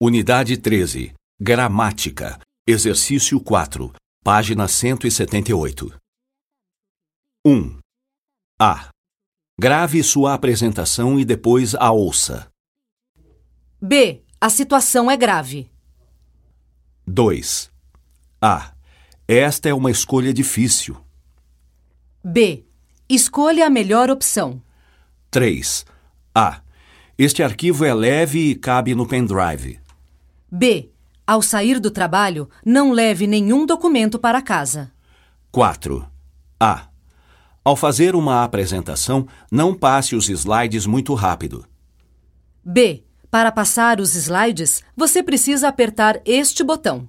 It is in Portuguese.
Unidade 13. Gramática. Exercício 4. Página 178. 1. A. Grave sua apresentação e depois a ouça. B. A situação é grave. 2. A. Esta é uma escolha difícil. B. Escolha a melhor opção. 3. A. Este arquivo é leve e cabe no pendrive. B. Ao sair do trabalho, não leve nenhum documento para casa. 4. A. Ao fazer uma apresentação, não passe os slides muito rápido. B. Para passar os slides, você precisa apertar este botão.